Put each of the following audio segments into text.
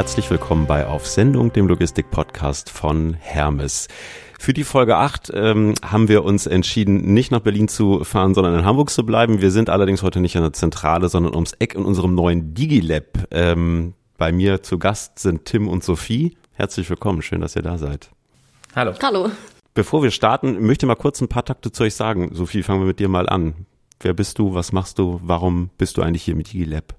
herzlich willkommen bei Auf Sendung, dem Logistik-Podcast von Hermes. Für die Folge 8 ähm, haben wir uns entschieden, nicht nach Berlin zu fahren, sondern in Hamburg zu bleiben. Wir sind allerdings heute nicht in der Zentrale, sondern ums Eck in unserem neuen Digilab. Ähm, bei mir zu Gast sind Tim und Sophie. Herzlich willkommen, schön, dass ihr da seid. Hallo. Hallo. Bevor wir starten, möchte ich mal kurz ein paar Takte zu euch sagen. Sophie, fangen wir mit dir mal an. Wer bist du? Was machst du? Warum bist du eigentlich hier mit Digilab?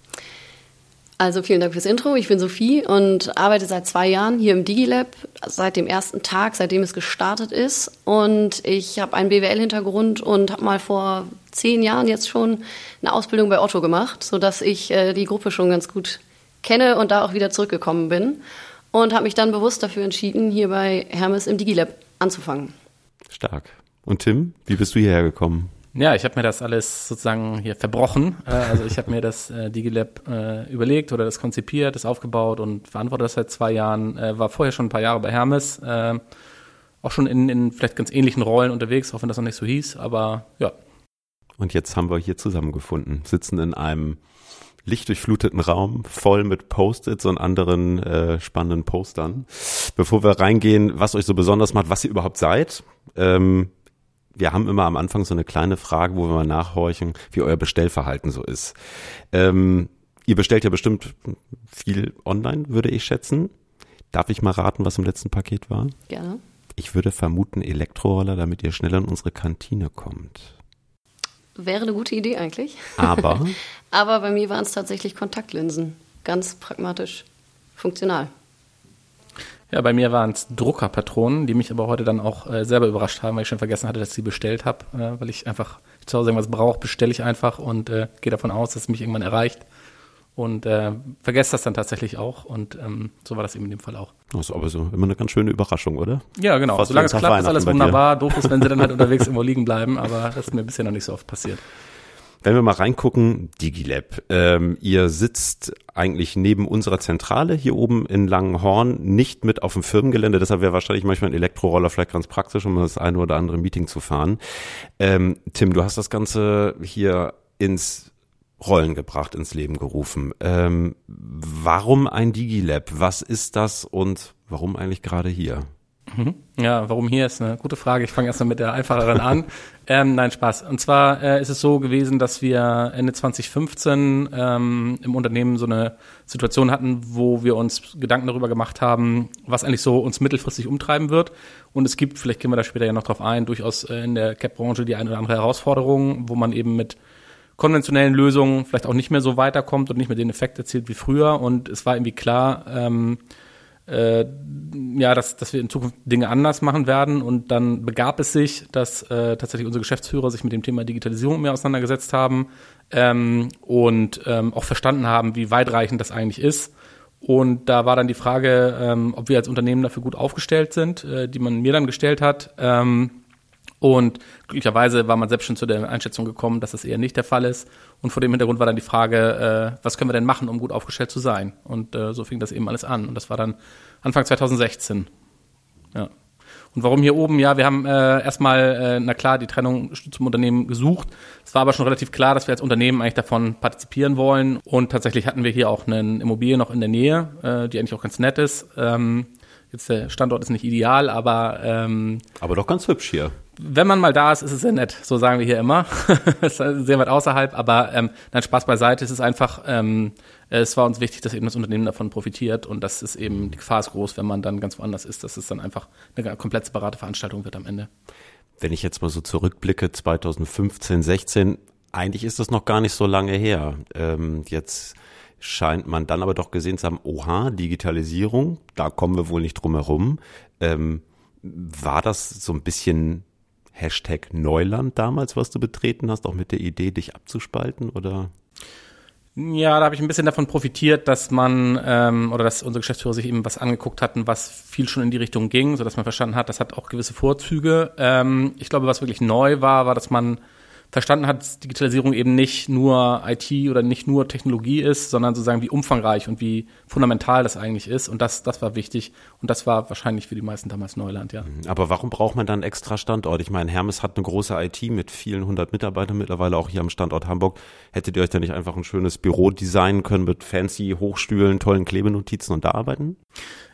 Also vielen Dank fürs Intro. Ich bin Sophie und arbeite seit zwei Jahren hier im Digilab, seit dem ersten Tag, seitdem es gestartet ist. Und ich habe einen BWL-Hintergrund und habe mal vor zehn Jahren jetzt schon eine Ausbildung bei Otto gemacht, sodass ich äh, die Gruppe schon ganz gut kenne und da auch wieder zurückgekommen bin. Und habe mich dann bewusst dafür entschieden, hier bei Hermes im Digilab anzufangen. Stark. Und Tim, wie bist du hierher gekommen? Ja, ich habe mir das alles sozusagen hier verbrochen. Äh, also ich habe mir das äh, Digilab äh, überlegt oder das konzipiert, das aufgebaut und verantworte das seit zwei Jahren. Äh, war vorher schon ein paar Jahre bei Hermes, äh, auch schon in, in vielleicht ganz ähnlichen Rollen unterwegs, auch wenn das noch nicht so hieß. Aber ja. Und jetzt haben wir hier zusammengefunden, sitzen in einem lichtdurchfluteten Raum voll mit Post-its und anderen äh, spannenden Postern. Bevor wir reingehen, was euch so besonders macht, was ihr überhaupt seid. Ähm, wir haben immer am Anfang so eine kleine Frage, wo wir mal nachhorchen, wie euer Bestellverhalten so ist. Ähm, ihr bestellt ja bestimmt viel online, würde ich schätzen. Darf ich mal raten, was im letzten Paket war? Gerne. Ich würde vermuten Elektroroller, damit ihr schneller in unsere Kantine kommt. Wäre eine gute Idee eigentlich. Aber? Aber bei mir waren es tatsächlich Kontaktlinsen. Ganz pragmatisch, funktional. Ja, bei mir waren es Druckerpatronen, die mich aber heute dann auch äh, selber überrascht haben, weil ich schon vergessen hatte, dass ich sie bestellt habe, äh, weil ich einfach zu Hause irgendwas brauche, bestelle ich einfach und äh, gehe davon aus, dass es mich irgendwann erreicht und äh, vergesse das dann tatsächlich auch und ähm, so war das eben in dem Fall auch. Das ist aber so immer eine ganz schöne Überraschung, oder? Ja, genau. Fast Solange es klappt, ist alles wunderbar. Doof ist, wenn sie dann halt unterwegs irgendwo liegen bleiben, aber das ist mir bisher noch nicht so oft passiert. Wenn wir mal reingucken, Digilab. Ähm, ihr sitzt eigentlich neben unserer Zentrale hier oben in Langenhorn, nicht mit auf dem Firmengelände. Deshalb wäre wahrscheinlich manchmal ein Elektroroller vielleicht ganz praktisch, um das eine oder andere Meeting zu fahren. Ähm, Tim, du hast das Ganze hier ins Rollen gebracht, ins Leben gerufen. Ähm, warum ein Digilab? Was ist das und warum eigentlich gerade hier? Mhm. Ja, warum hier ist eine gute Frage. Ich fange erstmal mit der einfacheren an. ähm, nein, Spaß. Und zwar äh, ist es so gewesen, dass wir Ende 2015 ähm, im Unternehmen so eine Situation hatten, wo wir uns Gedanken darüber gemacht haben, was eigentlich so uns mittelfristig umtreiben wird. Und es gibt, vielleicht gehen wir da später ja noch drauf ein, durchaus äh, in der Cap-Branche die eine oder andere Herausforderung, wo man eben mit konventionellen Lösungen vielleicht auch nicht mehr so weiterkommt und nicht mehr den Effekt erzielt wie früher. Und es war irgendwie klar, ähm, äh, ja, dass, dass wir in Zukunft Dinge anders machen werden. Und dann begab es sich, dass äh, tatsächlich unsere Geschäftsführer sich mit dem Thema Digitalisierung mehr auseinandergesetzt haben ähm, und ähm, auch verstanden haben, wie weitreichend das eigentlich ist. Und da war dann die Frage, ähm, ob wir als Unternehmen dafür gut aufgestellt sind, äh, die man mir dann gestellt hat. Ähm, und glücklicherweise war man selbst schon zu der Einschätzung gekommen, dass das eher nicht der Fall ist. Und vor dem Hintergrund war dann die Frage, äh, was können wir denn machen, um gut aufgestellt zu sein? Und äh, so fing das eben alles an. Und das war dann Anfang 2016. Ja. Und warum hier oben? Ja, wir haben äh, erstmal, äh, na klar, die Trennung zum Unternehmen gesucht. Es war aber schon relativ klar, dass wir als Unternehmen eigentlich davon partizipieren wollen. Und tatsächlich hatten wir hier auch eine Immobilie noch in der Nähe, äh, die eigentlich auch ganz nett ist. Ähm, jetzt der Standort ist nicht ideal, aber ähm, Aber doch ganz hübsch hier. Wenn man mal da ist, ist es sehr nett. So sagen wir hier immer. Es ist sehr weit außerhalb, aber ähm, nein, Spaß beiseite. Es ist einfach, ähm, es war uns wichtig, dass eben das Unternehmen davon profitiert und das ist eben, die Gefahr ist groß, wenn man dann ganz woanders ist, dass es dann einfach eine komplett separate Veranstaltung wird am Ende. Wenn ich jetzt mal so zurückblicke, 2015, 16, eigentlich ist das noch gar nicht so lange her. Ähm, jetzt scheint man dann aber doch gesehen zu haben, oha, Digitalisierung, da kommen wir wohl nicht drum herum. Ähm, war das so ein bisschen Hashtag Neuland damals, was du betreten hast, auch mit der Idee, dich abzuspalten oder? Ja, da habe ich ein bisschen davon profitiert, dass man ähm, oder dass unsere Geschäftsführer sich eben was angeguckt hatten, was viel schon in die Richtung ging, so dass man verstanden hat, das hat auch gewisse Vorzüge. Ähm, ich glaube, was wirklich neu war, war, dass man verstanden hat, dass Digitalisierung eben nicht nur IT oder nicht nur Technologie ist, sondern sozusagen wie umfangreich und wie fundamental das eigentlich ist. Und das, das war wichtig. Und das war wahrscheinlich für die meisten damals Neuland, ja. Mhm. Aber warum braucht man dann extra Standort? Ich meine, Hermes hat eine große IT mit vielen hundert Mitarbeitern mittlerweile auch hier am Standort Hamburg. Hättet ihr euch da nicht einfach ein schönes Büro designen können mit fancy Hochstühlen, tollen Klebenotizen und da arbeiten?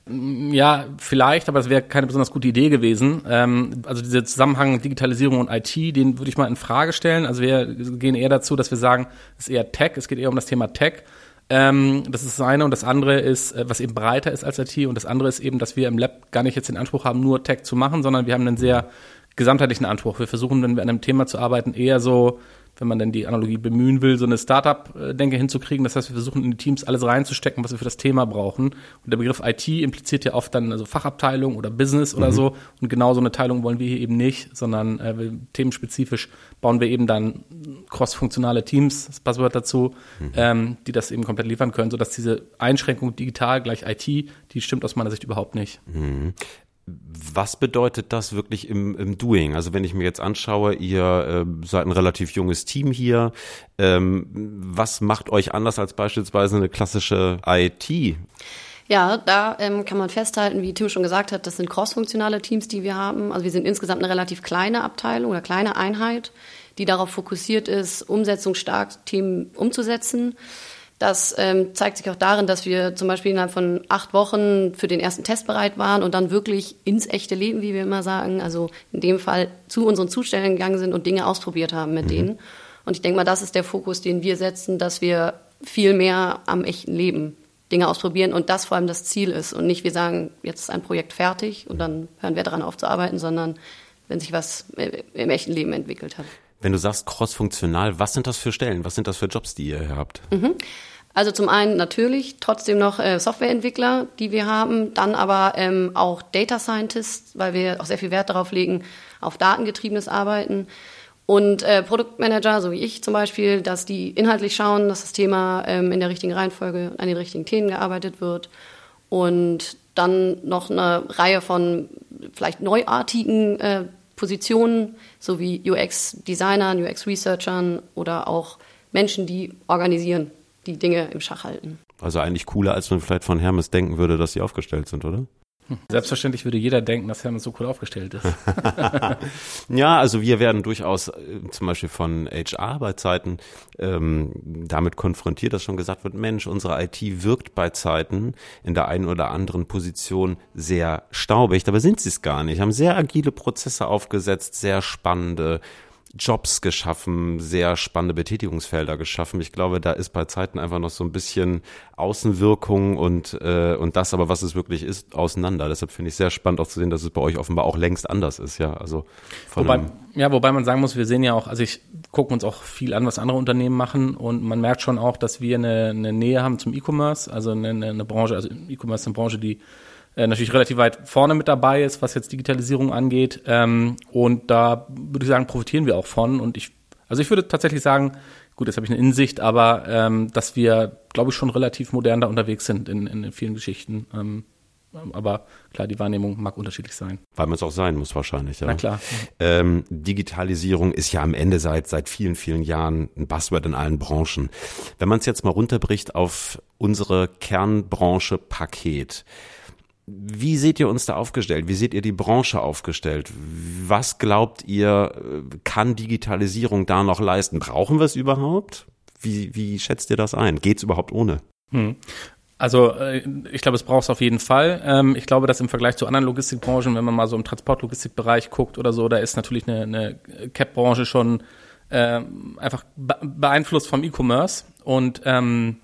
Ja, vielleicht, aber es wäre keine besonders gute Idee gewesen. Ähm, also dieser Zusammenhang Digitalisierung und IT, den würde ich mal in Frage stellen. Also wir gehen eher dazu, dass wir sagen, es ist eher Tech, es geht eher um das Thema Tech. Ähm, das ist das eine und das andere ist, äh, was eben breiter ist als IT und das andere ist eben, dass wir im Lab gar nicht jetzt den Anspruch haben, nur Tech zu machen, sondern wir haben einen sehr gesamtheitlichen Anspruch. Wir versuchen, wenn wir an einem Thema zu arbeiten, eher so wenn man denn die Analogie bemühen will, so eine Startup-Denke hinzukriegen. Das heißt, wir versuchen in die Teams alles reinzustecken, was wir für das Thema brauchen. Und der Begriff IT impliziert ja oft dann also Fachabteilung oder Business oder mhm. so. Und genau so eine Teilung wollen wir hier eben nicht, sondern äh, themenspezifisch bauen wir eben dann cross-funktionale Teams, das Passwort dazu, mhm. ähm, die das eben komplett liefern können, sodass diese Einschränkung digital gleich IT, die stimmt aus meiner Sicht überhaupt nicht. Mhm was bedeutet das wirklich im, im Doing? Also wenn ich mir jetzt anschaue, ihr äh, seid ein relativ junges Team hier. Ähm, was macht euch anders als beispielsweise eine klassische IT? Ja, da ähm, kann man festhalten, wie Tim schon gesagt hat, das sind crossfunktionale Teams, die wir haben. Also wir sind insgesamt eine relativ kleine Abteilung oder kleine Einheit, die darauf fokussiert ist, umsetzungsstark Themen umzusetzen. Das ähm, zeigt sich auch darin, dass wir zum Beispiel innerhalb von acht Wochen für den ersten Test bereit waren und dann wirklich ins echte Leben, wie wir immer sagen, also in dem Fall zu unseren Zustellern gegangen sind und Dinge ausprobiert haben mit mhm. denen. Und ich denke mal, das ist der Fokus, den wir setzen, dass wir viel mehr am echten Leben Dinge ausprobieren und das vor allem das Ziel ist und nicht wir sagen, jetzt ist ein Projekt fertig und dann hören wir daran auf zu arbeiten, sondern wenn sich was im echten Leben entwickelt hat. Wenn du sagst crossfunktional, was sind das für Stellen? Was sind das für Jobs, die ihr habt? Mhm. Also zum einen natürlich trotzdem noch äh, Softwareentwickler, die wir haben, dann aber ähm, auch Data Scientists, weil wir auch sehr viel Wert darauf legen, auf datengetriebenes Arbeiten. Und äh, Produktmanager, so wie ich zum Beispiel, dass die inhaltlich schauen, dass das Thema ähm, in der richtigen Reihenfolge an den richtigen Themen gearbeitet wird. Und dann noch eine Reihe von vielleicht neuartigen äh, Positionen, so wie UX-Designern, UX-Researchern oder auch Menschen, die organisieren, die Dinge im Schach halten. Also eigentlich cooler, als man vielleicht von Hermes denken würde, dass sie aufgestellt sind, oder? Selbstverständlich würde jeder denken, dass Hermes so cool aufgestellt ist. ja, also wir werden durchaus äh, zum Beispiel von HR bei Zeiten ähm, damit konfrontiert, dass schon gesagt wird, Mensch, unsere IT wirkt bei Zeiten in der einen oder anderen Position sehr staubig. Dabei sind sie es gar nicht. Haben sehr agile Prozesse aufgesetzt, sehr spannende Jobs geschaffen, sehr spannende Betätigungsfelder geschaffen. Ich glaube, da ist bei Zeiten einfach noch so ein bisschen Außenwirkung und, äh, und das aber, was es wirklich ist, auseinander. Deshalb finde ich sehr spannend auch zu sehen, dass es bei euch offenbar auch längst anders ist, ja. Also wobei, ja, wobei man sagen muss, wir sehen ja auch, also ich gucke uns auch viel an, was andere Unternehmen machen und man merkt schon auch, dass wir eine, eine Nähe haben zum E-Commerce, also eine, eine Branche, also E-Commerce ist eine Branche, die äh, natürlich relativ weit vorne mit dabei ist, was jetzt Digitalisierung angeht. Ähm, und da würde ich sagen, profitieren wir auch von. Und ich, also ich würde tatsächlich sagen, gut, jetzt habe ich eine Insicht, aber ähm, dass wir, glaube ich, schon relativ modern da unterwegs sind in, in vielen Geschichten. Ähm, aber klar, die Wahrnehmung mag unterschiedlich sein. Weil man es auch sein muss wahrscheinlich, ja. Na klar. Ähm, Digitalisierung ist ja am Ende seit, seit vielen, vielen Jahren ein Buzzword in allen Branchen. Wenn man es jetzt mal runterbricht auf unsere Kernbranche Paket, wie seht ihr uns da aufgestellt? Wie seht ihr die Branche aufgestellt? Was glaubt ihr, kann Digitalisierung da noch leisten? Brauchen wir es überhaupt? Wie, wie schätzt ihr das ein? Geht es überhaupt ohne? Hm. Also äh, ich glaube, es braucht es auf jeden Fall. Ähm, ich glaube, dass im Vergleich zu anderen Logistikbranchen, wenn man mal so im Transportlogistikbereich guckt oder so, da ist natürlich eine, eine Cap-Branche schon äh, einfach beeinflusst vom E-Commerce. Und ähm,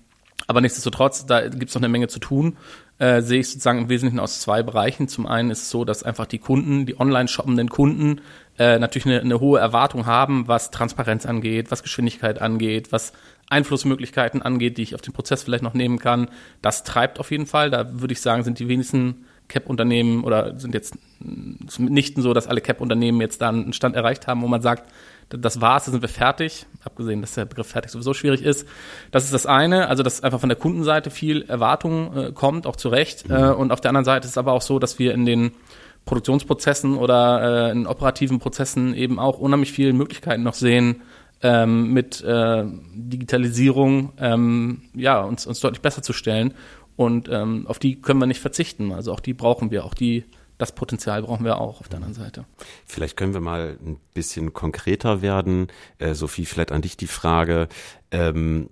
aber nichtsdestotrotz, da gibt es noch eine Menge zu tun äh, sehe ich sozusagen im Wesentlichen aus zwei Bereichen. Zum einen ist es so, dass einfach die Kunden, die online shoppenden Kunden, äh, natürlich eine, eine hohe Erwartung haben, was Transparenz angeht, was Geschwindigkeit angeht, was Einflussmöglichkeiten angeht, die ich auf den Prozess vielleicht noch nehmen kann. Das treibt auf jeden Fall. Da würde ich sagen, sind die wenigsten Cap-Unternehmen oder sind jetzt mitnichten so, dass alle Cap-Unternehmen jetzt da einen Stand erreicht haben, wo man sagt, das war's, da sind wir fertig. Abgesehen, dass der Begriff fertig sowieso schwierig ist. Das ist das eine, also dass einfach von der Kundenseite viel Erwartung äh, kommt, auch zu Recht. Mhm. Äh, und auf der anderen Seite ist es aber auch so, dass wir in den Produktionsprozessen oder äh, in operativen Prozessen eben auch unheimlich viele Möglichkeiten noch sehen, ähm, mit äh, Digitalisierung ähm, ja, uns, uns deutlich besser zu stellen. Und ähm, auf die können wir nicht verzichten. Also auch die brauchen wir, auch die das Potenzial brauchen wir auch auf der anderen Seite. Vielleicht können wir mal ein bisschen konkreter werden. Äh, Sophie, vielleicht an dich die Frage. Ähm,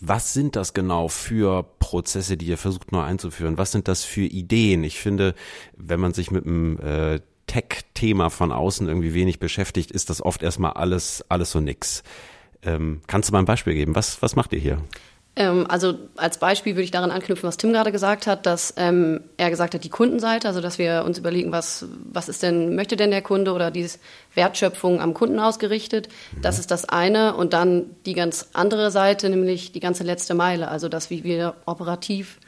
was sind das genau für Prozesse, die ihr versucht neu einzuführen? Was sind das für Ideen? Ich finde, wenn man sich mit einem äh, Tech-Thema von außen irgendwie wenig beschäftigt, ist das oft erstmal alles, alles so nix. Ähm, kannst du mal ein Beispiel geben? Was, was macht ihr hier? Ähm, also als Beispiel würde ich daran anknüpfen, was Tim gerade gesagt hat, dass ähm, er gesagt hat, die Kundenseite, also dass wir uns überlegen, was, was ist denn, möchte denn der Kunde oder diese Wertschöpfung am Kunden ausgerichtet. Mhm. Das ist das eine. Und dann die ganz andere Seite, nämlich die ganze letzte Meile, also dass wie wir operativ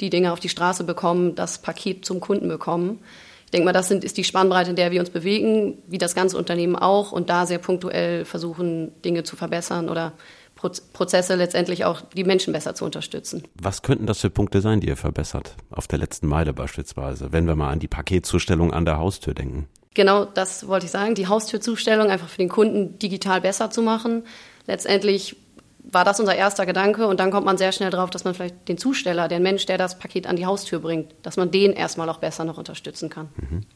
die Dinge auf die Straße bekommen, das Paket zum Kunden bekommen. Ich denke mal, das sind, ist die Spannbreite, in der wir uns bewegen, wie das ganze Unternehmen auch und da sehr punktuell versuchen, Dinge zu verbessern oder Prozesse letztendlich auch die Menschen besser zu unterstützen. Was könnten das für Punkte sein, die ihr verbessert? Auf der letzten Meile beispielsweise, wenn wir mal an die Paketzustellung an der Haustür denken. Genau, das wollte ich sagen. Die Haustürzustellung einfach für den Kunden digital besser zu machen. Letztendlich war das unser erster Gedanke und dann kommt man sehr schnell drauf, dass man vielleicht den Zusteller, den Mensch, der das Paket an die Haustür bringt, dass man den erstmal auch besser noch unterstützen kann. Mhm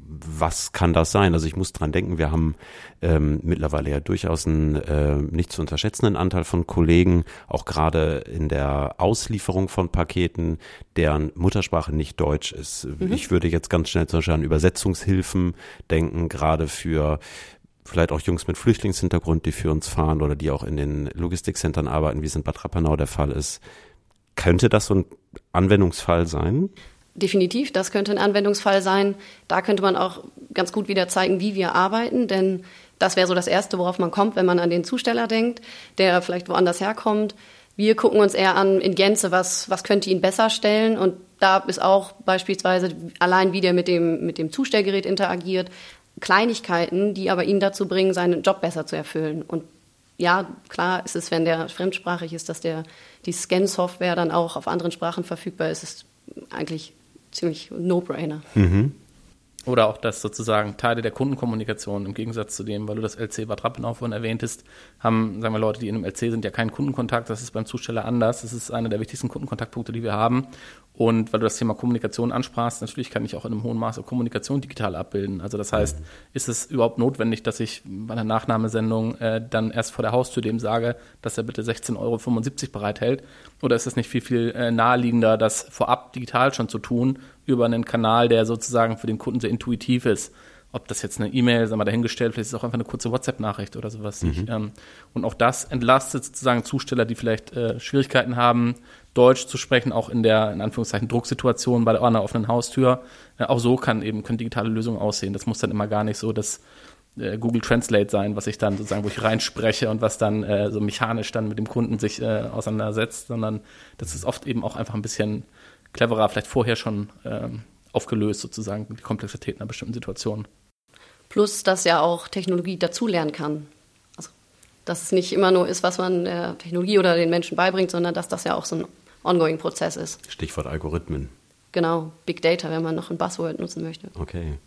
was kann das sein? Also ich muss dran denken, wir haben ähm, mittlerweile ja durchaus einen äh, nicht zu unterschätzenden Anteil von Kollegen, auch gerade in der Auslieferung von Paketen, deren Muttersprache nicht Deutsch ist. Mhm. Ich würde jetzt ganz schnell zum Beispiel an Übersetzungshilfen denken, gerade für vielleicht auch Jungs mit Flüchtlingshintergrund, die für uns fahren oder die auch in den Logistikcentern arbeiten, wie es in Bad Rappenau der Fall ist. Könnte das so ein Anwendungsfall sein? Definitiv, das könnte ein Anwendungsfall sein. Da könnte man auch ganz gut wieder zeigen, wie wir arbeiten, denn das wäre so das Erste, worauf man kommt, wenn man an den Zusteller denkt, der vielleicht woanders herkommt. Wir gucken uns eher an in Gänze, was, was könnte ihn besser stellen. Und da ist auch beispielsweise allein, wie der mit dem, mit dem Zustellgerät interagiert, Kleinigkeiten, die aber ihn dazu bringen, seinen Job besser zu erfüllen. Und ja, klar ist es, wenn der fremdsprachig ist, dass der, die Scan-Software dann auch auf anderen Sprachen verfügbar ist, ist eigentlich ziemlich No-Brainer. Mhm. Oder auch, dass sozusagen Teile der Kundenkommunikation im Gegensatz zu dem, weil du das LC Bad vorhin erwähntest, haben, sagen wir, Leute, die in einem LC sind, ja keinen Kundenkontakt. Das ist beim Zusteller anders. Das ist einer der wichtigsten Kundenkontaktpunkte, die wir haben. Und weil du das Thema Kommunikation ansprachst, natürlich kann ich auch in einem hohen Maße Kommunikation digital abbilden. Also das heißt, ist es überhaupt notwendig, dass ich bei einer Nachnahmesendung äh, dann erst vor der Haustür dem sage, dass er bitte 16,75 Euro bereithält? Oder ist es nicht viel, viel äh, naheliegender, das vorab digital schon zu tun, über einen Kanal, der sozusagen für den Kunden sehr intuitiv ist? ob das jetzt eine E-Mail, sagen wir dahingestellt, vielleicht ist es auch einfach eine kurze WhatsApp-Nachricht oder sowas. Mhm. Ich, ähm, und auch das entlastet sozusagen Zusteller, die vielleicht äh, Schwierigkeiten haben, Deutsch zu sprechen, auch in der, in Anführungszeichen, Drucksituation bei einer offenen Haustür. Äh, auch so kann eben, können digitale Lösungen aussehen. Das muss dann immer gar nicht so das äh, Google Translate sein, was ich dann sozusagen, wo ich reinspreche und was dann äh, so mechanisch dann mit dem Kunden sich äh, auseinandersetzt, sondern das ist oft eben auch einfach ein bisschen cleverer, vielleicht vorher schon ähm, aufgelöst, sozusagen, die Komplexität einer bestimmten Situation. Plus, dass ja auch Technologie dazulernen kann dass es nicht immer nur ist, was man der Technologie oder den Menschen beibringt, sondern dass das ja auch so ein ongoing Prozess ist. Stichwort Algorithmen. Genau, Big Data, wenn man noch ein Buzzword nutzen möchte. Okay.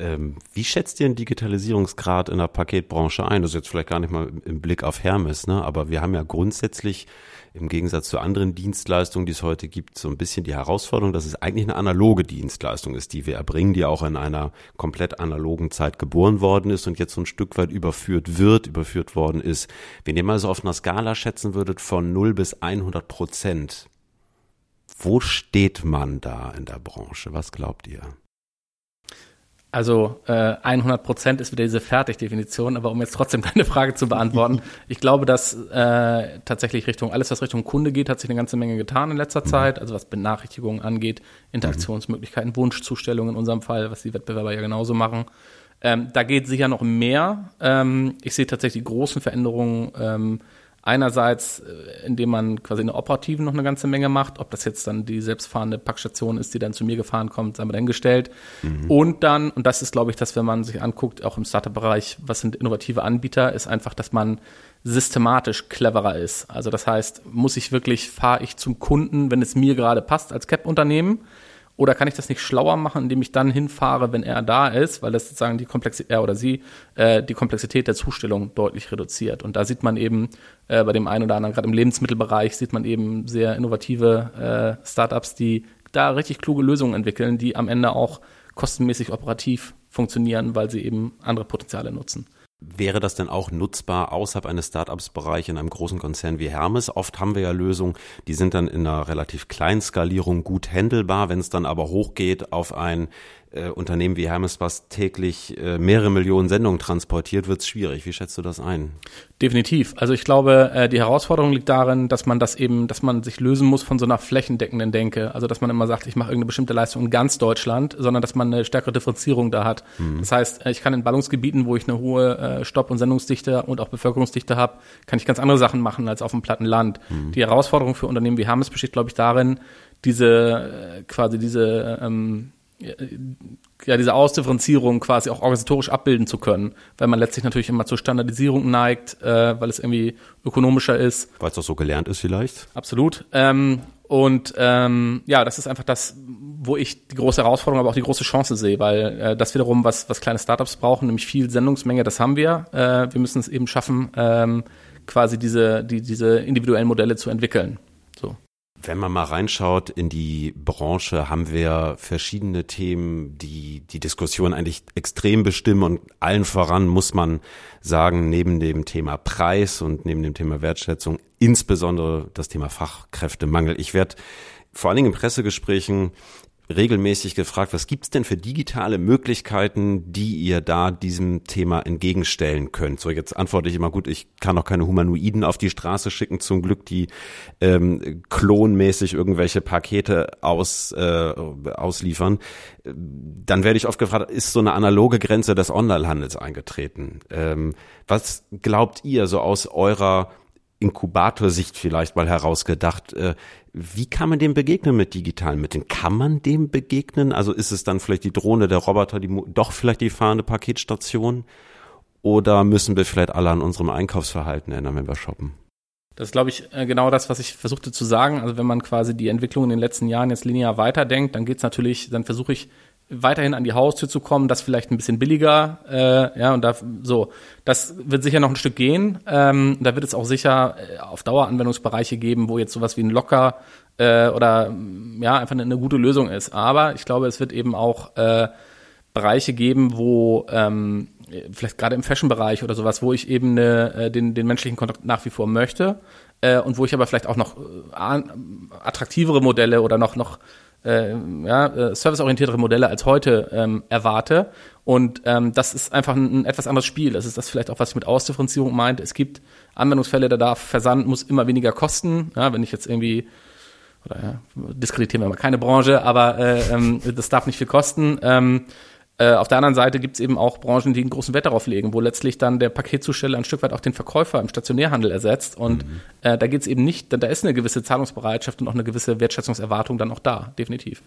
Ähm, wie schätzt ihr den Digitalisierungsgrad in der Paketbranche ein? Das ist jetzt vielleicht gar nicht mal im Blick auf Hermes, ne? aber wir haben ja grundsätzlich im Gegensatz zu anderen Dienstleistungen, die es heute gibt, so ein bisschen die Herausforderung, dass es eigentlich eine analoge Dienstleistung ist, die wir erbringen, die auch in einer komplett analogen Zeit geboren worden ist und jetzt so ein Stück weit überführt wird, überführt worden ist. Wenn ihr mal so auf einer Skala schätzen würdet von 0 bis 100 Prozent, wo steht man da in der Branche? Was glaubt ihr? Also äh, 100 Prozent ist wieder diese Fertigdefinition, aber um jetzt trotzdem deine Frage zu beantworten, ich glaube, dass äh, tatsächlich Richtung alles, was Richtung Kunde geht, hat sich eine ganze Menge getan in letzter Zeit. Also was Benachrichtigungen angeht, Interaktionsmöglichkeiten, Wunschzustellungen in unserem Fall, was die Wettbewerber ja genauso machen. Ähm, da geht sicher noch mehr. Ähm, ich sehe tatsächlich die großen Veränderungen. Ähm, Einerseits, äh, indem man quasi in der operativen noch eine ganze Menge macht, ob das jetzt dann die selbstfahrende Packstation ist, die dann zu mir gefahren kommt, sei mal dahingestellt. Mhm. Und dann, und das ist, glaube ich, das, wenn man sich anguckt, auch im Startup-Bereich, was sind innovative Anbieter, ist einfach, dass man systematisch cleverer ist. Also das heißt, muss ich wirklich, fahre ich zum Kunden, wenn es mir gerade passt als CAP-Unternehmen, Oder kann ich das nicht schlauer machen, indem ich dann hinfahre, wenn er da ist, weil das sozusagen die Komplexität, er oder sie, äh, die Komplexität der Zustellung deutlich reduziert. Und da sieht man eben äh, bei dem einen oder anderen, gerade im Lebensmittelbereich, sieht man eben sehr innovative äh, Startups, die da richtig kluge Lösungen entwickeln, die am Ende auch kostenmäßig operativ funktionieren, weil sie eben andere Potenziale nutzen. Wäre das denn auch nutzbar außerhalb eines Startups-Bereichs in einem großen Konzern wie Hermes? Oft haben wir ja Lösungen, die sind dann in einer relativ kleinen Skalierung gut handelbar. Wenn es dann aber hochgeht auf ein äh, Unternehmen wie Hermes, was täglich äh, mehrere Millionen Sendungen transportiert, wird es schwierig. Wie schätzt du das ein? Definitiv. Also ich glaube, äh, die Herausforderung liegt darin, dass man das eben, dass man sich lösen muss von so einer flächendeckenden Denke. Also dass man immer sagt, ich mache irgendeine bestimmte Leistung in ganz Deutschland, sondern dass man eine stärkere Differenzierung da hat. Mhm. Das heißt, äh, ich kann in Ballungsgebieten, wo ich eine hohe äh, Stopp- und Sendungsdichte und auch Bevölkerungsdichte habe, kann ich ganz andere Sachen machen als auf dem platten Land. Mhm. Die Herausforderung für Unternehmen wie Hermes besteht, glaube ich, darin, diese äh, quasi diese ähm, ja, diese Ausdifferenzierung quasi auch organisatorisch abbilden zu können, weil man letztlich natürlich immer zur Standardisierung neigt, äh, weil es irgendwie ökonomischer ist. Weil es auch so gelernt ist vielleicht. Absolut. Ähm, und ähm, ja, das ist einfach das, wo ich die große Herausforderung, aber auch die große Chance sehe, weil äh, das wiederum, was, was kleine Startups brauchen, nämlich viel Sendungsmenge, das haben wir. Äh, wir müssen es eben schaffen, ähm, quasi diese, die, diese individuellen Modelle zu entwickeln. So. Wenn man mal reinschaut in die Branche, haben wir verschiedene Themen, die die Diskussion eigentlich extrem bestimmen und allen voran muss man sagen, neben dem Thema Preis und neben dem Thema Wertschätzung, insbesondere das Thema Fachkräftemangel. Ich werde vor allen Dingen in Pressegesprächen regelmäßig gefragt, was gibt's denn für digitale Möglichkeiten, die ihr da diesem Thema entgegenstellen könnt? So, jetzt antworte ich immer gut, ich kann auch keine Humanoiden auf die Straße schicken, zum Glück, die ähm, klonmäßig irgendwelche Pakete aus, äh, ausliefern. Dann werde ich oft gefragt, ist so eine analoge Grenze des Onlinehandels eingetreten? Ähm, was glaubt ihr so aus eurer Inkubatorsicht vielleicht mal herausgedacht. Äh, wie kann man dem begegnen mit digitalen Mitteln? Kann man dem begegnen? Also ist es dann vielleicht die Drohne, der Roboter, die doch vielleicht die fahrende Paketstation? Oder müssen wir vielleicht alle an unserem Einkaufsverhalten ändern, wenn wir shoppen? Das ist, glaube ich, äh, genau das, was ich versuchte zu sagen. Also wenn man quasi die Entwicklung in den letzten Jahren jetzt linear weiterdenkt, dann geht's natürlich, dann versuche ich weiterhin an die Haustür zu kommen, das vielleicht ein bisschen billiger, äh, ja, und da so, das wird sicher noch ein Stück gehen. Ähm, da wird es auch sicher äh, auf Dauer Anwendungsbereiche geben, wo jetzt sowas wie ein Locker äh, oder ja einfach eine, eine gute Lösung ist. Aber ich glaube, es wird eben auch äh, Bereiche geben, wo ähm, vielleicht gerade im Fashion-Bereich oder sowas, wo ich eben eine, äh, den, den menschlichen Kontakt nach wie vor möchte äh, und wo ich aber vielleicht auch noch äh, attraktivere Modelle oder noch noch äh, ja, äh, serviceorientiertere Modelle als heute ähm, erwarte. Und ähm, das ist einfach ein, ein etwas anderes Spiel. Das ist das vielleicht auch, was ich mit Ausdifferenzierung meinte. Es gibt Anwendungsfälle, da darf Versand muss immer weniger kosten. Ja, wenn ich jetzt irgendwie oder ja, diskreditieren wir mal keine Branche, aber äh, ähm, das darf nicht viel kosten. Ähm, äh, auf der anderen Seite gibt es eben auch Branchen, die einen großen Wert darauf legen, wo letztlich dann der Paketzusteller ein Stück weit auch den Verkäufer im Stationärhandel ersetzt. Und mhm. äh, da geht es eben nicht, da ist eine gewisse Zahlungsbereitschaft und auch eine gewisse Wertschätzungserwartung dann auch da, definitiv.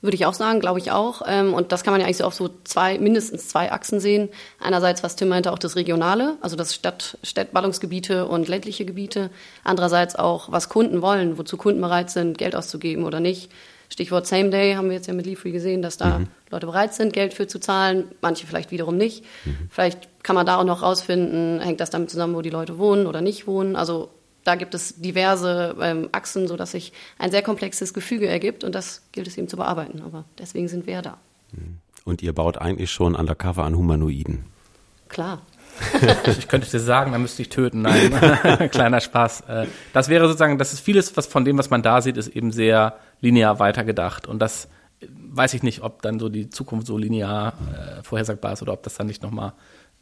Würde ich auch sagen, glaube ich auch. Ähm, und das kann man ja eigentlich so auf so zwei, mindestens zwei Achsen sehen. Einerseits, was Tim meinte, auch das Regionale, also das Stadt, Städtballungsgebiete und ländliche Gebiete. Andererseits auch, was Kunden wollen, wozu Kunden bereit sind, Geld auszugeben oder nicht. Stichwort Same Day haben wir jetzt ja mit Leafree gesehen, dass da mhm. Leute bereit sind, Geld für zu zahlen, manche vielleicht wiederum nicht. Mhm. Vielleicht kann man da auch noch rausfinden, hängt das damit zusammen, wo die Leute wohnen oder nicht wohnen. Also da gibt es diverse ähm, Achsen, sodass sich ein sehr komplexes Gefüge ergibt und das gilt es eben zu bearbeiten. Aber deswegen sind wir ja da. Mhm. Und ihr baut eigentlich schon undercover an Humanoiden. Klar. ich könnte dir sagen, dann müsste ich töten. Nein, kleiner Spaß. Äh, das wäre sozusagen, das ist vieles, was von dem, was man da sieht, ist eben sehr linear weitergedacht. Und das äh, weiß ich nicht, ob dann so die Zukunft so linear äh, vorhersagbar ist oder ob das dann nicht nochmal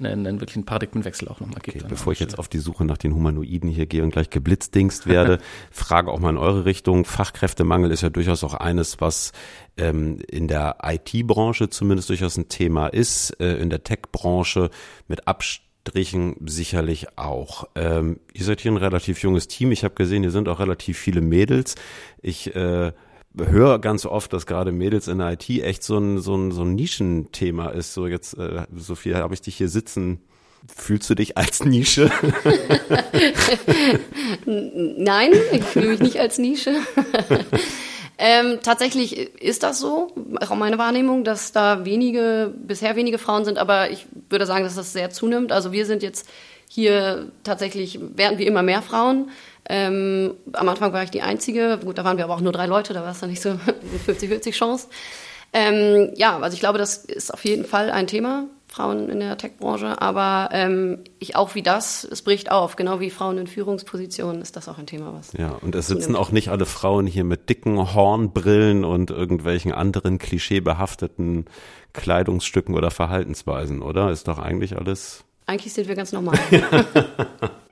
einen, einen wirklichen Paradigmenwechsel auch nochmal gibt. Okay, bevor ich jetzt auf die Suche nach den Humanoiden hier gehe und gleich geblitzdingst werde, frage auch mal in eure Richtung. Fachkräftemangel ist ja durchaus auch eines, was ähm, in der IT-Branche zumindest durchaus ein Thema ist, äh, in der Tech-Branche mit Abstrichen sicherlich auch. Ähm, ihr seid hier ein relativ junges Team. Ich habe gesehen, hier sind auch relativ viele Mädels. Ich äh, höre ganz oft, dass gerade Mädels in der IT echt so ein, so ein, so ein Nischenthema ist. So jetzt, äh, Sophia, habe ich dich hier sitzen. Fühlst du dich als Nische? Nein, ich fühle mich nicht als Nische. Ähm, tatsächlich ist das so, auch meine Wahrnehmung, dass da wenige, bisher wenige Frauen sind, aber ich würde sagen, dass das sehr zunimmt. Also wir sind jetzt hier tatsächlich, werden wir immer mehr Frauen. Ähm, am Anfang war ich die Einzige, gut, da waren wir aber auch nur drei Leute, da war es dann nicht so 50-50 Chance. Ähm, ja, also ich glaube, das ist auf jeden Fall ein Thema, Frauen in der Tech-Branche, aber ähm, ich auch wie das, es bricht auf, genau wie Frauen in Führungspositionen ist das auch ein Thema, was. Ja, und es sitzen auch nicht alle Frauen hier mit dicken Hornbrillen und irgendwelchen anderen klischeebehafteten Kleidungsstücken oder Verhaltensweisen, oder? Ist doch eigentlich alles. Eigentlich sind wir ganz normal.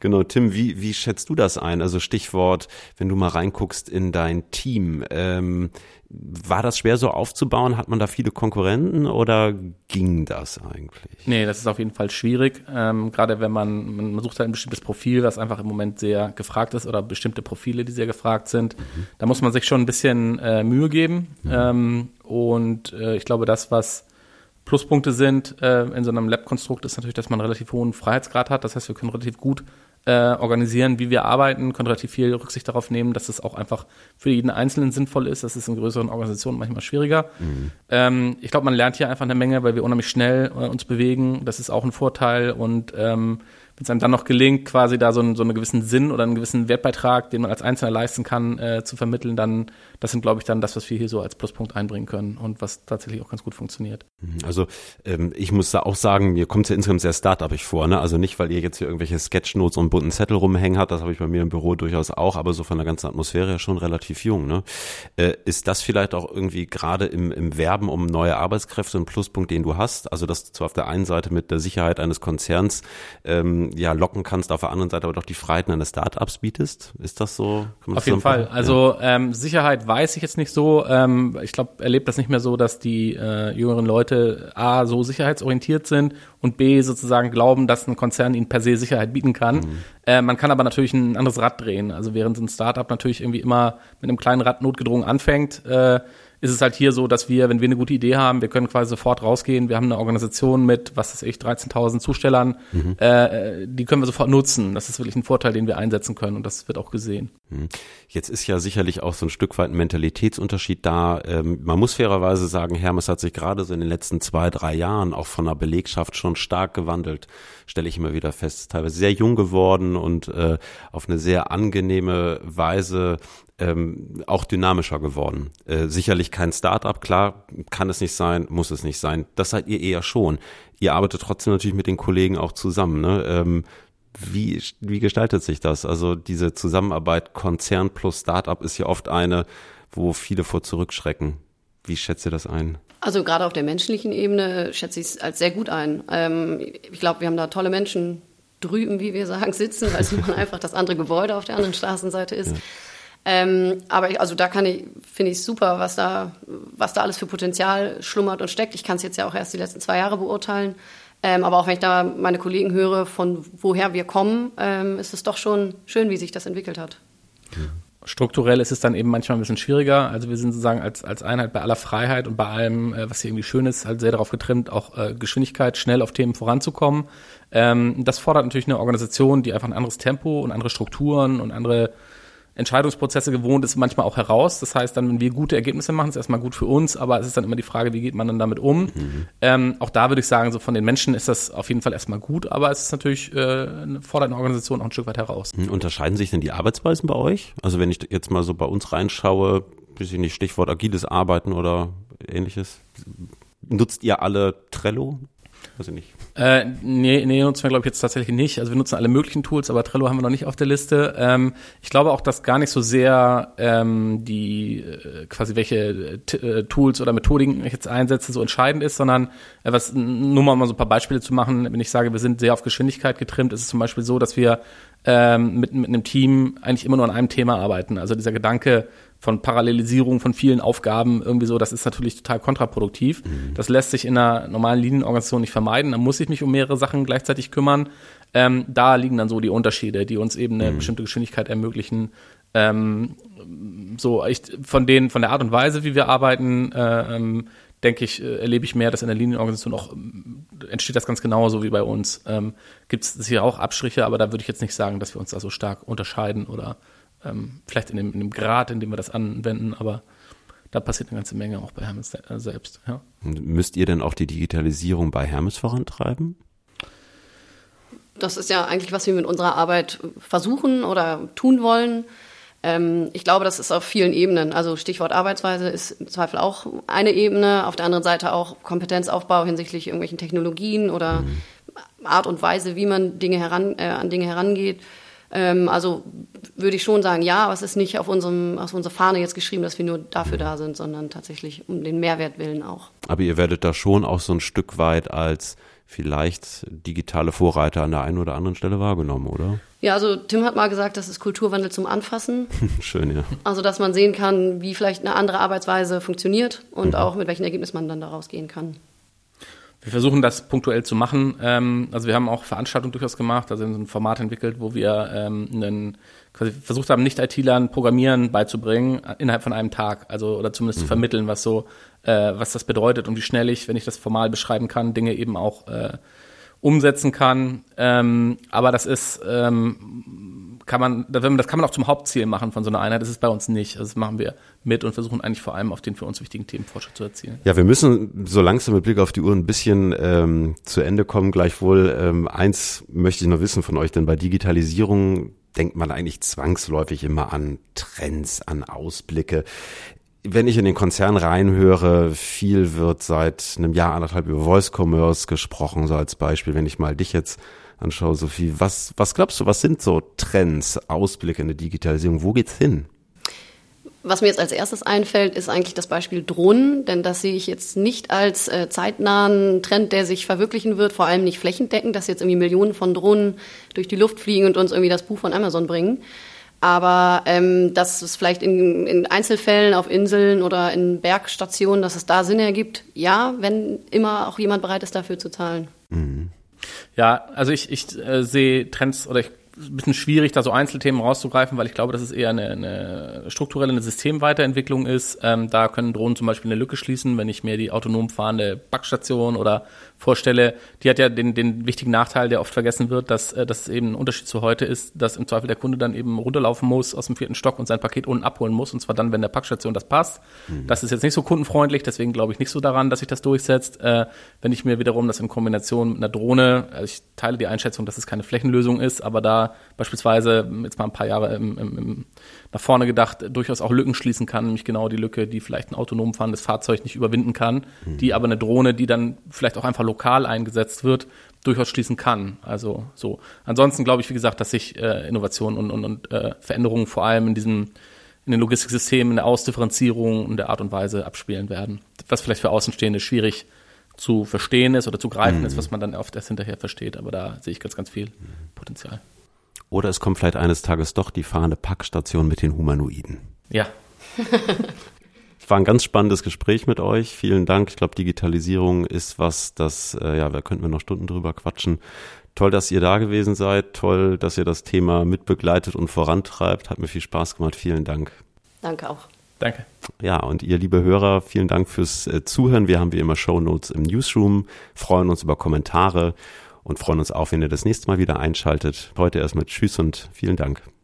Genau, Tim, wie, wie schätzt du das ein? Also Stichwort, wenn du mal reinguckst in dein Team, ähm, war das schwer so aufzubauen? Hat man da viele Konkurrenten oder ging das eigentlich? Nee, das ist auf jeden Fall schwierig. Ähm, gerade wenn man, man sucht halt ein bestimmtes Profil, was einfach im Moment sehr gefragt ist oder bestimmte Profile, die sehr gefragt sind. Mhm. Da muss man sich schon ein bisschen äh, Mühe geben. Mhm. Ähm, und äh, ich glaube, das, was Pluspunkte sind äh, in so einem Lab-Konstrukt, ist natürlich, dass man einen relativ hohen Freiheitsgrad hat. Das heißt, wir können relativ gut äh, organisieren, wie wir arbeiten, können relativ viel Rücksicht darauf nehmen, dass es auch einfach für jeden Einzelnen sinnvoll ist. Das ist in größeren Organisationen manchmal schwieriger. Mhm. Ähm, ich glaube, man lernt hier einfach eine Menge, weil wir unheimlich schnell äh, uns bewegen. Das ist auch ein Vorteil und ähm, wenn es einem dann noch gelingt, quasi da so, einen, so einen gewissen Sinn oder einen gewissen Wertbeitrag, den man als Einzelner leisten kann, äh, zu vermitteln, dann, das sind, glaube ich, dann das, was wir hier so als Pluspunkt einbringen können und was tatsächlich auch ganz gut funktioniert. Mhm. Also ähm, ich muss da auch sagen, mir kommt es ja insgesamt sehr startupig vor, ne? Also nicht, weil ihr jetzt hier irgendwelche Sketchnotes und bunten Zettel rumhängen habt, das habe ich bei mir im Büro durchaus auch, aber so von der ganzen Atmosphäre ja schon relativ jung, ne? Äh, ist das vielleicht auch irgendwie gerade im, im Werben um neue Arbeitskräfte ein Pluspunkt, den du hast? Also dass du zwar auf der einen Seite mit der Sicherheit eines Konzerns ähm, ja locken kannst, auf der anderen Seite aber doch die Freiheiten eines Startups bietest? Ist das so? Auf jeden Fall. Also ähm, Sicherheit weiß ich jetzt nicht so. Ähm, ich glaube, erlebt das nicht mehr so, dass die äh, jüngeren Leute A, so sicherheitsorientiert sind und B, sozusagen glauben, dass ein Konzern ihnen per se Sicherheit bieten kann. Mhm. Äh, man kann aber natürlich ein anderes Rad drehen. Also während ein Startup natürlich irgendwie immer mit einem kleinen Rad notgedrungen anfängt, äh, ist es halt hier so, dass wir, wenn wir eine gute Idee haben, wir können quasi sofort rausgehen. Wir haben eine Organisation mit, was weiß ich, 13.000 Zustellern. Mhm. Äh, die können wir sofort nutzen. Das ist wirklich ein Vorteil, den wir einsetzen können und das wird auch gesehen. Mhm. Jetzt ist ja sicherlich auch so ein Stück weit ein Mentalitätsunterschied da. Ähm, man muss fairerweise sagen, Hermes hat sich gerade so in den letzten zwei, drei Jahren auch von der Belegschaft schon stark gewandelt, stelle ich immer wieder fest. Teilweise sehr jung geworden und äh, auf eine sehr angenehme Weise ähm, auch dynamischer geworden. Äh, sicherlich kein Startup, klar, kann es nicht sein, muss es nicht sein. Das seid ihr eher schon. Ihr arbeitet trotzdem natürlich mit den Kollegen auch zusammen. Ne? Ähm, wie, wie gestaltet sich das? Also diese Zusammenarbeit Konzern plus Startup ist ja oft eine, wo viele vor zurückschrecken. Wie schätzt ihr das ein? Also gerade auf der menschlichen Ebene schätze ich es als sehr gut ein. Ähm, ich glaube, wir haben da tolle Menschen drüben, wie wir sagen, sitzen, weil es nun einfach das andere Gebäude auf der anderen Straßenseite ist. Ja. Ähm, aber ich, also da kann ich, finde ich super, was da, was da alles für Potenzial schlummert und steckt. Ich kann es jetzt ja auch erst die letzten zwei Jahre beurteilen. Ähm, aber auch wenn ich da meine Kollegen höre, von woher wir kommen, ähm, ist es doch schon schön, wie sich das entwickelt hat. Strukturell ist es dann eben manchmal ein bisschen schwieriger. Also wir sind sozusagen als, als Einheit bei aller Freiheit und bei allem, äh, was hier irgendwie schön ist, halt sehr darauf getrimmt, auch äh, Geschwindigkeit, schnell auf Themen voranzukommen. Ähm, das fordert natürlich eine Organisation, die einfach ein anderes Tempo und andere Strukturen und andere Entscheidungsprozesse gewohnt ist, manchmal auch heraus. Das heißt dann, wenn wir gute Ergebnisse machen, ist erstmal gut für uns, aber es ist dann immer die Frage, wie geht man dann damit um? Mhm. Ähm, auch da würde ich sagen, so von den Menschen ist das auf jeden Fall erstmal gut, aber es ist natürlich, äh, fordert eine Organisation auch ein Stück weit heraus. Mhm. Unterscheiden sich denn die Arbeitsweisen bei euch? Also wenn ich jetzt mal so bei uns reinschaue, weiß ich nicht, Stichwort agiles Arbeiten oder ähnliches. Nutzt ihr alle Trello? Weiß ich nicht. Äh, nee, nee, nutzen wir, glaube ich, jetzt tatsächlich nicht. Also wir nutzen alle möglichen Tools, aber Trello haben wir noch nicht auf der Liste. Ähm, ich glaube auch, dass gar nicht so sehr ähm, die äh, quasi welche äh, Tools oder Methodiken ich jetzt einsetze, so entscheidend ist, sondern äh, was nur mal, mal so ein paar Beispiele zu machen, wenn ich sage, wir sind sehr auf Geschwindigkeit getrimmt, ist es zum Beispiel so, dass wir ähm, mit, mit einem Team eigentlich immer nur an einem Thema arbeiten. Also dieser Gedanke, von Parallelisierung von vielen Aufgaben irgendwie so, das ist natürlich total kontraproduktiv. Mhm. Das lässt sich in einer normalen Linienorganisation nicht vermeiden. Da muss ich mich um mehrere Sachen gleichzeitig kümmern. Ähm, da liegen dann so die Unterschiede, die uns eben eine mhm. bestimmte Geschwindigkeit ermöglichen. Ähm, so ich, von den von der Art und Weise, wie wir arbeiten, äh, ähm, denke ich, äh, erlebe ich mehr, dass in der Linienorganisation auch äh, entsteht das ganz genauso wie bei uns. Ähm, Gibt es hier auch Abstriche, aber da würde ich jetzt nicht sagen, dass wir uns da so stark unterscheiden oder Ähm, vielleicht in dem, in dem Grad, in dem wir das anwenden, aber da passiert eine ganze Menge auch bei Hermes äh, selbst. Ja. Müsst ihr denn auch die Digitalisierung bei Hermes vorantreiben? Das ist ja eigentlich, was wir mit unserer Arbeit versuchen oder tun wollen. Ähm, ich glaube, das ist auf vielen Ebenen. Also Stichwort Arbeitsweise ist im Zweifel auch eine Ebene. Auf der anderen Seite auch Kompetenzaufbau hinsichtlich irgendwelchen Technologien oder mhm. Art und Weise, wie man Dinge heran, äh, an Dinge herangeht. Ähm, also würde ich schon sagen, ja, aber es ist nicht auf, unserem, auf unserer Fahne jetzt geschrieben, dass wir nur dafür da sind, sondern tatsächlich um den Mehrwert willen auch. Aber ihr werdet da schon auch so ein Stück weit als vielleicht digitale Vorreiter an der einen oder anderen Stelle wahrgenommen, oder? Ja, also Tim hat mal gesagt, das ist Kulturwandel zum Anfassen. Schön, ja. Also, dass man sehen kann, wie vielleicht eine andere Arbeitsweise funktioniert und mhm. auch mit welchen Ergebnissen man dann daraus gehen kann. Wir versuchen das punktuell zu machen. Ähm, also wir haben auch Veranstaltungen durchaus gemacht, also ein Format entwickelt, wo wir ähm, einen, quasi versucht haben, Nicht-ITlern Programmieren beizubringen innerhalb von einem Tag. Also oder zumindest mhm. zu vermitteln, was so, äh, was das bedeutet und wie schnell ich, wenn ich das formal beschreiben kann, Dinge eben auch äh, umsetzen kann. Ähm, aber das ist ähm, kann man, das kann man auch zum Hauptziel machen von so einer Einheit. Das ist bei uns nicht. Also das machen wir mit und versuchen eigentlich vor allem auf den für uns wichtigen Themen Fortschritt zu erzielen. Ja, wir müssen so langsam mit Blick auf die Uhr ein bisschen ähm, zu Ende kommen. Gleichwohl ähm, eins möchte ich noch wissen von euch, denn bei Digitalisierung denkt man eigentlich zwangsläufig immer an Trends, an Ausblicke. Wenn ich in den Konzern reinhöre, viel wird seit einem Jahr, anderthalb über Voice Commerce gesprochen, so als Beispiel, wenn ich mal dich jetzt anschaue, Sophie, was, was glaubst du, was sind so Trends, Ausblicke in der Digitalisierung? Wo geht's hin? Was mir jetzt als erstes einfällt, ist eigentlich das Beispiel Drohnen, denn das sehe ich jetzt nicht als äh, zeitnahen Trend, der sich verwirklichen wird, vor allem nicht flächendeckend, dass jetzt irgendwie Millionen von Drohnen durch die Luft fliegen und uns irgendwie das Buch von Amazon bringen. Aber ähm, dass es vielleicht in, in Einzelfällen auf Inseln oder in Bergstationen, dass es da Sinn ergibt, ja, wenn immer auch jemand bereit ist, dafür zu zahlen. Mhm. Ja, also ich, ich äh, sehe Trends oder ich ein bisschen schwierig, da so Einzelthemen rauszugreifen, weil ich glaube, dass es eher eine, eine strukturelle eine Systemweiterentwicklung ist. Ähm, da können Drohnen zum Beispiel eine Lücke schließen, wenn ich mir die autonom fahrende Backstation oder vorstelle, die hat ja den, den wichtigen Nachteil, der oft vergessen wird, dass, äh, dass es eben ein Unterschied zu heute ist, dass im Zweifel der Kunde dann eben runterlaufen muss aus dem vierten Stock und sein Paket unten abholen muss, und zwar dann, wenn der Packstation das passt. Mhm. Das ist jetzt nicht so kundenfreundlich, deswegen glaube ich nicht so daran, dass sich das durchsetzt. Äh, wenn ich mir wiederum das in Kombination mit einer Drohne, also ich teile die Einschätzung, dass es keine Flächenlösung ist, aber da beispielsweise jetzt mal ein paar Jahre im, im, im, nach vorne gedacht durchaus auch Lücken schließen kann, nämlich genau die Lücke, die vielleicht ein autonom fahrendes Fahrzeug nicht überwinden kann, mhm. die aber eine Drohne, die dann vielleicht auch einfach lokal eingesetzt wird, durchaus schließen kann. Also so. Ansonsten glaube ich, wie gesagt, dass sich äh, Innovationen und, und, und äh, Veränderungen vor allem in diesem in den Logistiksystemen, in der Ausdifferenzierung und der Art und Weise abspielen werden. Was vielleicht für Außenstehende schwierig zu verstehen ist oder zu greifen mhm. ist, was man dann oft erst hinterher versteht. Aber da sehe ich ganz, ganz viel Potenzial. Oder es kommt vielleicht eines Tages doch die fahrende Packstation mit den Humanoiden. Ja. Es war ein ganz spannendes Gespräch mit euch. Vielen Dank. Ich glaube, Digitalisierung ist was, das, äh, ja, da könnten wir noch Stunden drüber quatschen. Toll, dass ihr da gewesen seid. Toll, dass ihr das Thema mitbegleitet und vorantreibt. Hat mir viel Spaß gemacht. Vielen Dank. Danke auch. Danke. Ja, und ihr liebe Hörer, vielen Dank fürs äh, Zuhören. Wir haben wie immer Show Notes im Newsroom, freuen uns über Kommentare und freuen uns auch, wenn ihr das nächste Mal wieder einschaltet. Heute erstmal Tschüss und vielen Dank.